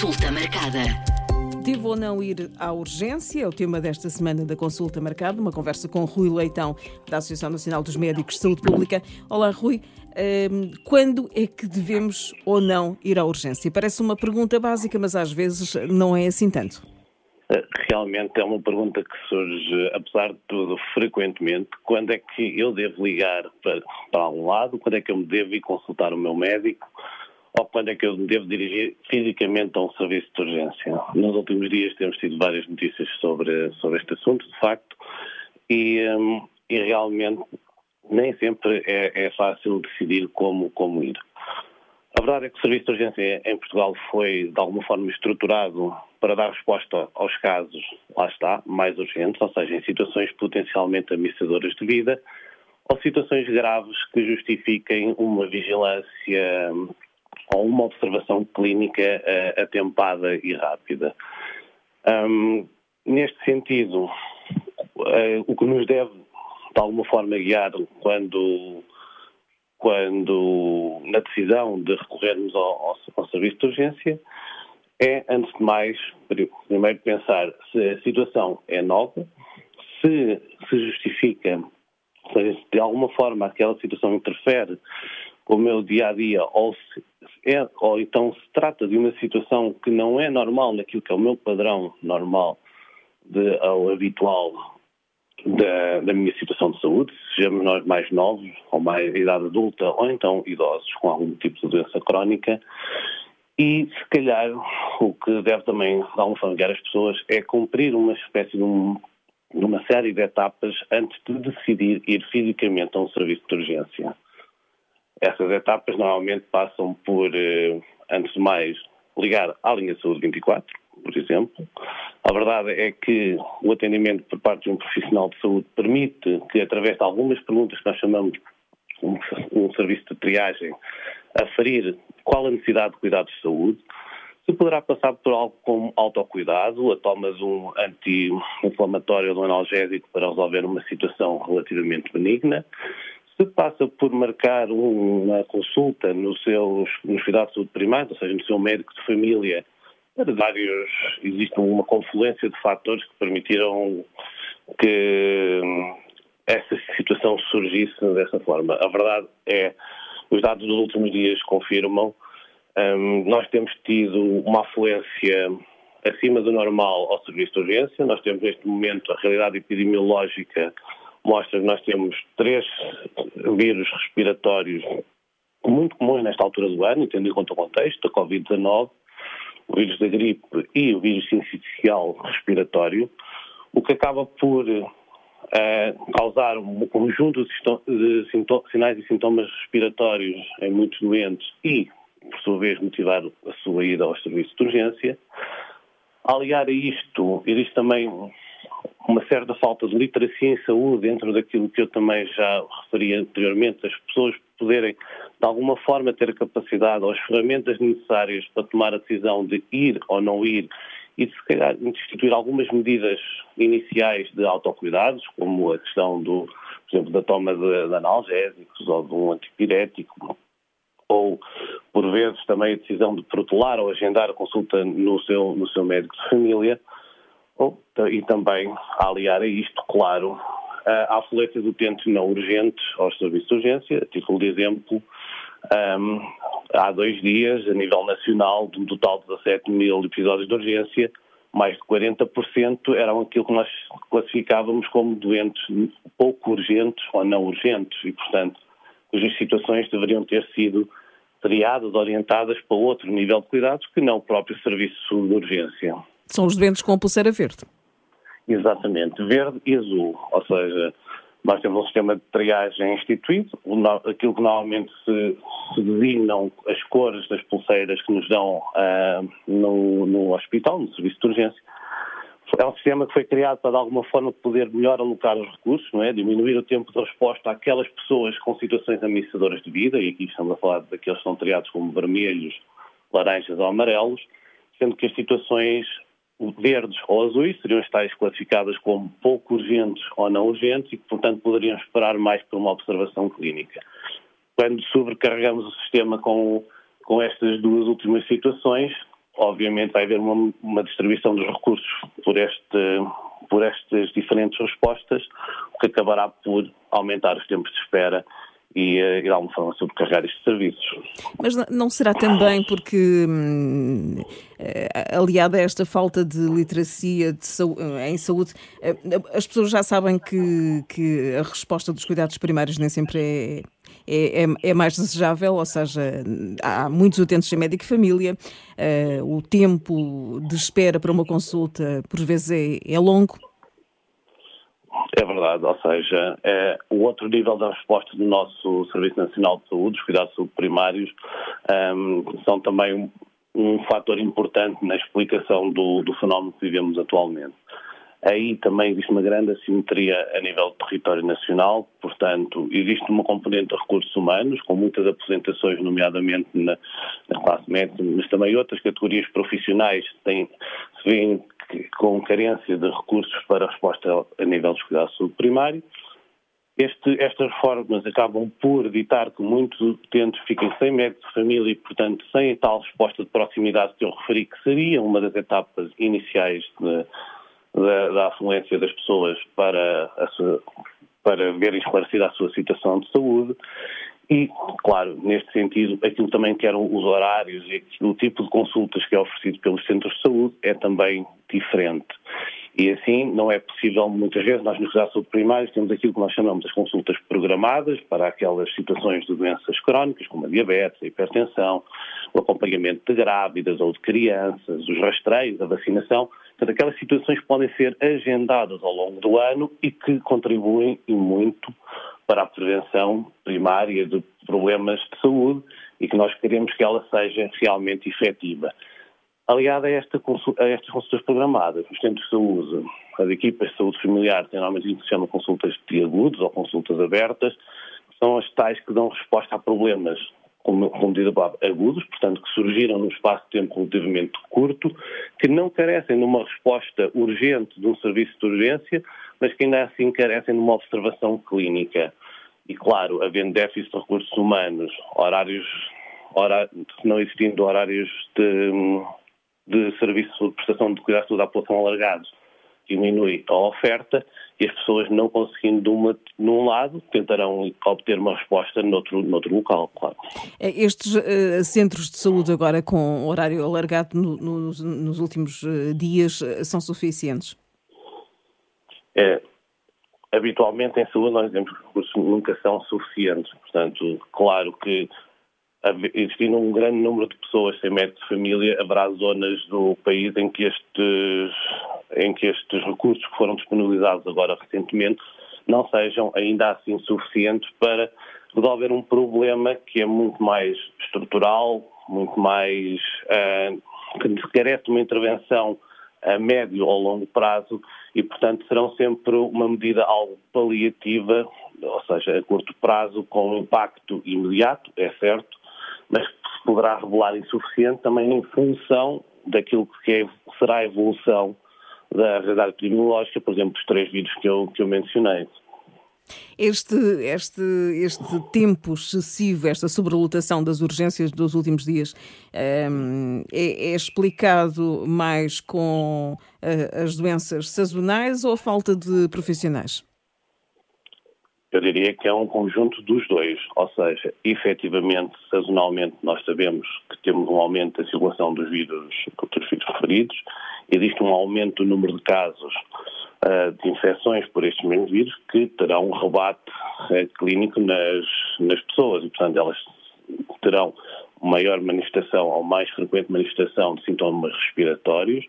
Consulta marcada. Devo ou não ir à urgência? É o tema desta semana da consulta marcada. Uma conversa com Rui Leitão, da Associação Nacional dos Médicos de Saúde Pública. Olá, Rui. Um, quando é que devemos ou não ir à urgência? Parece uma pergunta básica, mas às vezes não é assim tanto. Eh, realmente é uma pergunta que surge, apesar de tudo, frequentemente. Quando é que eu devo ligar para, para algum lado? Quando é que eu me devo ir consultar o meu médico? Ou quando é que eu me devo dirigir fisicamente a um serviço de urgência. Nos últimos dias temos tido várias notícias sobre, sobre este assunto, de facto, e, um, e realmente nem sempre é, é, fácil decidir como, como ir. A verdade é que o serviço de urgência em Portugal foi, de alguma forma, estruturado para dar resposta aos casos, lá está, mais urgentes, ou seja, em situações potencialmente ameaçadoras de vida, ou situações graves que justifiquem uma vigilância ou uma observação clínica uh, atempada e rápida. Um, neste sentido, uh, o que nos deve, de alguma forma, guiar quando, quando na decisão de recorrermos ao, ao, ao serviço de urgência é, antes de mais, primeiro pensar se a situação é nova, se se justifica, se de alguma forma aquela situação interfere o meu dia a dia ou se é, ou então se trata de uma situação que não é normal naquilo que é o meu padrão normal de, ao habitual da, da, minha situação de saúde, sejamos nós mais novos, ou mais idade adulta, ou então idosos com algum tipo de doença crónica. E, se calhar, o que deve também, de alguma forma, guiar as pessoas é cumprir uma espécie de, um, de uma série de etapas antes de decidir ir fisicamente a um serviço de urgência. Essas etapas normalmente passam por, eh, antes de mais, ligar à linha de saúde 24, por exemplo. A verdade é que o atendimento por parte de um profissional de saúde permite que, através de algumas perguntas que nós chamamos um, um serviço de triagem, aferir qual a necessidade de cuidados de saúde, se poderá passar por algo como autocuidado, a toma de um anti-inflamatório ou de um analgésico para resolver uma situação relativamente benigna, se passa por marcar uma consulta no seus, nos cuidados de saúde primários, ou seja, no seu médico de família, para vários, existe uma confluência de fatores que permitiram que hum, essa situação surgisse dessa forma. A verdade é, os dados dos últimos dias confirmam, um, nós temos tido uma afluência acima do normal ao serviço de urgência, nós temos neste momento a realidade epidemiológica mostra que nós temos três vírus respiratórios muito comuns nesta altura do ano, tendo em conta o contexto, a Covid-19, o vírus da gripe e o vírus sincicial respiratório, o que acaba por uh, causar um conjunto de sinais e sintomas respiratórios em muitos doentes e, por sua vez, motivar a sua ida ao serviço de urgência. Aliar a isto, existe também uma certa falta de literacia em saúde dentro daquilo que eu também já referi anteriormente, as pessoas poderem de alguma forma ter a capacidade ou as ferramentas necessárias para tomar a decisão de ir ou não ir e se calhar instituir algumas medidas iniciais de autocuidados, como a questão do, por exemplo, da toma de, de analgésicos ou de um antipirético, ou por vezes também a decisão de protelar ou agendar a consulta no seu, no seu médico de família, e também aliar a isto, claro, a afluência de utentes não urgentes aos serviços de urgência. A título de exemplo, um, há dois dias, a nível nacional, de um total de 17 mil episódios de urgência, mais de 40% eram aquilo que nós classificávamos como doentes pouco urgentes ou não urgentes e, portanto, cujas situações deveriam ter sido triadas, orientadas para outro nível de cuidados que não o próprio serviço de urgência. São os doentes com pulseira verde. Exatamente, verde e azul. Ou seja, nós temos um sistema de triagem instituído, aquilo que normalmente se, se designam as cores das pulseiras que nos dão uh, no, no hospital, no serviço de urgência. É um sistema que foi criado para, de alguma forma, poder melhor alocar os recursos, não é? diminuir o tempo de resposta àquelas pessoas com situações ameaçadoras de vida, e aqui estamos a falar daqueles que são triados como vermelhos, laranjas ou amarelos, sendo que as situações verdes ou azuis seriam as tais classificadas como pouco urgentes ou não urgentes e que, portanto, poderiam esperar mais por uma observação clínica. Quando sobrecarregamos o sistema com, com estas duas últimas situações, obviamente vai haver uma, uma distribuição dos recursos por, este, por estas diferentes respostas, o que acabará por aumentar os tempos de espera e, eh, e de alguma forma sobrecarregar estes serviços. Mas não será também porque, hum, eh, aliada a esta falta de literacia de saúde, em saúde, eh, as pessoas já sabem que, que a resposta dos cuidados primários nem sempre é, é, é, é mais desejável, ou seja, há muitos utentes sem médico família, uh, o tempo de espera para uma consulta por vezes é, é longo. É verdade, ou seja, é, o outro nível da resposta do nosso Serviço Nacional de Saúde, os cuidados primários, um, são também um, um fator importante na explicação do, do fenómeno que vivemos atualmente. Aí também existe uma grande assimetria a nível do território nacional, portanto, existe uma componente de recursos humanos, com muitas aposentações, nomeadamente na, na classe média, mas também outras categorias profissionais têm, se veem com carência de recursos para a resposta a nível dos cuidados primário. Este, estas reformas acabam por evitar que muitos utentes fiquem sem médico de família e, portanto, sem a tal resposta de proximidade que eu referi, que seria uma das etapas iniciais de, da, da afluência das pessoas para, sua, para verem esclarecida a sua situação de saúde. E, claro, neste sentido, aquilo também que eram os horários e o tipo de consultas que é oferecido pelos centros de saúde é também diferente. E assim não é possível, muitas vezes, nós nos cuidados primários temos aquilo que nós chamamos de consultas programadas para aquelas situações de doenças crónicas, como a diabetes, a hipertensão, o acompanhamento de grávidas ou de crianças, os rastreios, a vacinação. Portanto, aquelas situações podem ser agendadas ao longo do ano e que contribuem e muito para a prevenção primária de problemas de saúde e que nós queremos que ela seja realmente efetiva. Aliada a, esta, a estas consultas programadas, os centros de saúde, as equipas de saúde familiar têm normalmente o que se chama consultas agudos ou consultas abertas, que são as tais que dão resposta a problemas como, como a agudos, portanto, que surgiram num espaço de tempo relativamente curto, que não carecem de uma resposta urgente de um serviço de urgência, mas que ainda assim carecem de uma observação clínica. E, claro, havendo déficit de recursos humanos, horários, não existindo horários de, de serviço de prestação de cuidados à população alargados, diminui a oferta e as pessoas não conseguindo de uma, num lado tentarão obter uma resposta noutro, noutro local, claro. É, estes uh, centros de saúde agora com horário alargado no, no, nos, últimos uh, dias uh, são suficientes? É, habitualmente em saúde nós dizemos que os recursos nunca são suficientes. Portanto, claro que existindo um grande número de pessoas sem médico de família, haverá zonas do país em que estes, em que estes recursos que foram disponibilizados agora recentemente não sejam ainda assim suficientes para resolver um problema que é muito mais estrutural, muito mais uh, que carece de uma intervenção a médio ou longo prazo e, portanto, serão sempre uma medida algo paliativa, ou seja, a curto prazo, com impacto imediato, é certo, mas que se poderá revelar insuficiente também em função daquilo que é, será a evolução da realidade epidemiológica, por exemplo, dos três vírus que eu, que eu mencionei. Este, este, este tempo excessivo, esta sobrelotação das urgências dos últimos dias, um, é, é, explicado mais com uh, as doenças sazonais ou a falta de profissionais? Eu diria que é um conjunto dos dois, ou seja, efetivamente, sazonalmente, nós sabemos que temos um aumento da circulação dos vírus, dos vírus referidos, existe um aumento do número de casos de infecções por estes mesmos vírus que terão um rebate uh, clínico nas, nas pessoas e, portanto, elas terão maior manifestação ou mais frequente manifestação de sintomas respiratórios,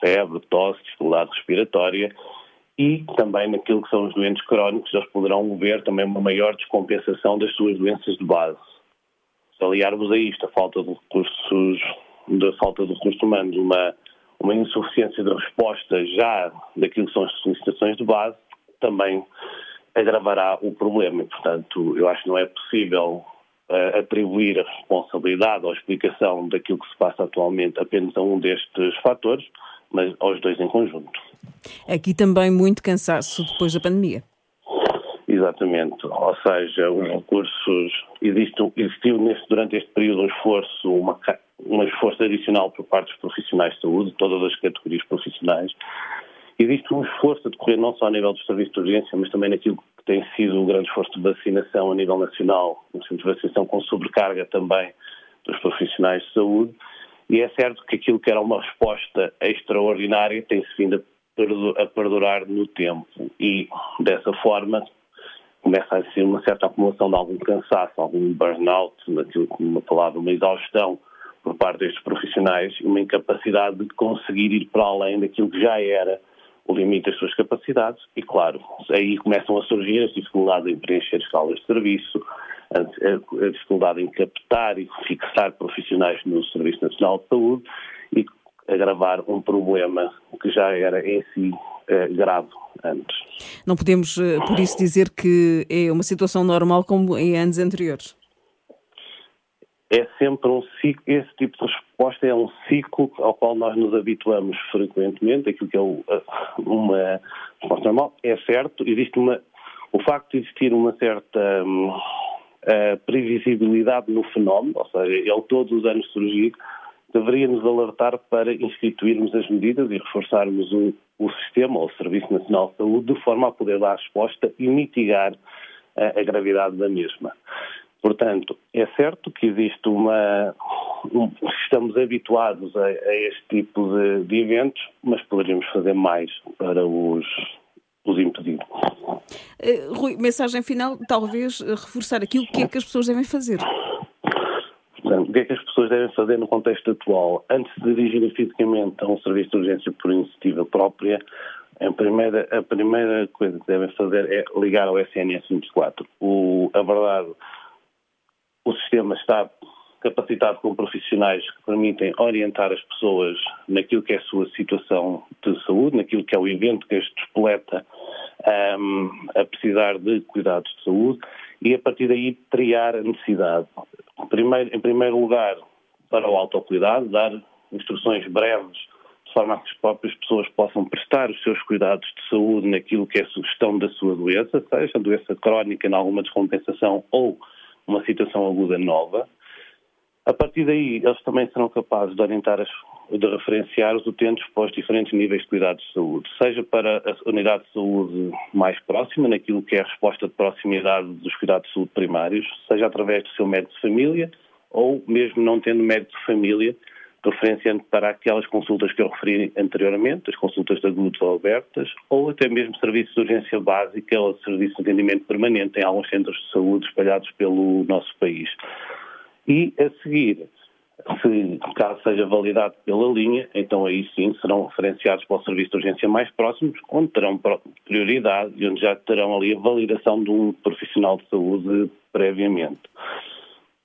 febre, tosse, dificuldade respiratória, e também naquilo que são os doentes crónicos, eles poderão ver também uma maior descompensação das suas doenças de base. Se aliarmos a isto a falta de recursos, da falta de recursos humanos, uma, uma insuficiência de resposta já daquilo que são as solicitações de base, também agravará o problema. E, portanto, eu acho que não é possível uh, atribuir a responsabilidade ou a explicação daquilo que se passa atualmente apenas a um destes fatores, mas aos dois em conjunto. Aqui também muito cansaço depois da pandemia. Exatamente, ou seja, os recursos, existe, existiu neste, durante este período um esforço, uma, um esforço adicional por parte dos profissionais de saúde, todas as categorias profissionais. Existe um esforço a decorrer não só a nível dos serviços de urgência, mas também naquilo que tem sido o grande esforço de vacinação a nível nacional, no centro de vacinação com sobrecarga também dos profissionais de saúde. E é certo que aquilo que era uma resposta extraordinária tem-se vindo a perdurar no tempo e, dessa forma, começa a existir uma certa acumulação de algum cansaço, algum burnout, naquilo que uma palavra, uma exaustão por parte destes profissionais uma incapacidade de conseguir ir para além daquilo que já era o limite das suas capacidades e, claro, aí começam a surgir as dificuldades em preencher escalas de serviço, a, dificuldade em captar e fixar profissionais no Serviço Nacional de Saúde e agravar um problema que já era em si eh, grave antes. Não podemos, eh, por isso, dizer que é uma situação normal como em anos anteriores? É sempre um ciclo, esse tipo de resposta é um ciclo ao qual nós nos habituamos frequentemente, aquilo que é uma resposta normal. É certo, existe uma, o facto de existir uma certa um, previsibilidade no fenómeno, ou seja, ele todos os anos surgir, deveria nos alertar para instituirmos as medidas e reforçarmos o, o sistema, ou o Serviço Nacional de Saúde, de forma a poder dar resposta e mitigar a gravidade da mesma. Portanto, é certo que existe uma. Um, estamos habituados a, a este tipo de, de, eventos, mas poderíamos fazer mais para os, os impedir. Uh, Rui, mensagem final, talvez reforçar aqui o que é que as pessoas devem fazer. Portanto, o que é que as pessoas devem fazer no contexto atual? Antes de dirigirem fisicamente a um serviço de urgência por iniciativa própria, a primeira, a primeira coisa que devem fazer é ligar ao SNS 24. O, a verdade, o sistema está capacitado com profissionais que permitem orientar as pessoas naquilo que é a sua situação de saúde, naquilo que é o evento que as despoleta um, a precisar de cuidados de saúde e a partir daí triar a necessidade. Primeiro, em primeiro lugar, para o autocuidado, dar instruções breves de forma a que as próprias pessoas possam prestar os seus cuidados de saúde naquilo que é a sugestão da sua doença, seja doença crónica em alguma descompensação ou uma situação aguda nova. A partir daí, eles também serão capazes de orientar, as, de referenciar os utentes para os diferentes níveis de cuidados de saúde, seja para a unidade de saúde mais próxima, naquilo que é a resposta de proximidade dos cuidados de saúde primários, seja através do seu médico de família, ou mesmo não tendo médico de família, referenciando para aquelas consultas que eu referi anteriormente, as consultas de agudos ou abertas, ou até mesmo serviços de urgência básica ou serviços de atendimento permanente em alguns centros de saúde espalhados pelo nosso país. E a seguir, se caso seja validado pela linha, então aí sim serão referenciados para o serviço de urgência mais próximos, onde terão prioridade e onde já terão ali a validação de um profissional de saúde previamente.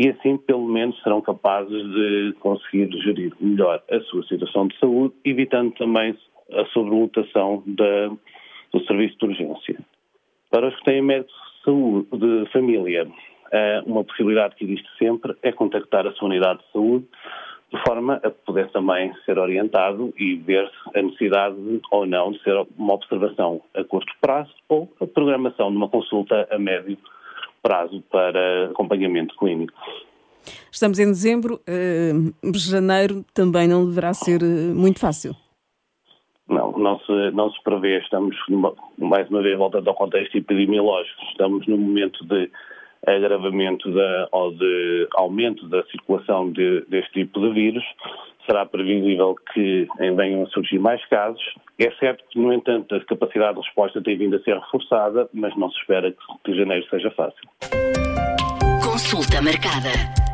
E assim, pelo menos, serão capazes de conseguir gerir melhor a sua situação de saúde, evitando também a sobrelotação do serviço de urgência. Para os que têm médico de saúde de família, eh, uma possibilidade que existe sempre é contactar a sua unidade de saúde de forma a poder também ser orientado e ver a necessidade ou não de ser uma observação a curto prazo ou a programação de uma consulta a médio prazo para acompanhamento clínico. Estamos em dezembro, uh, janeiro também não deverá ser uh, muito fácil. Não, não se, não se prevê. Estamos, mais uma vez, voltando ao contexto epidemiológico, estamos no momento de agravamento da, ou de aumento da circulação de, deste tipo de vírus, será previsível que venham a surgir mais casos. É certo que, no entanto, a capacidade de resposta tem vindo a ser reforçada, mas não se espera que, que janeiro seja fácil. Consulta marcada.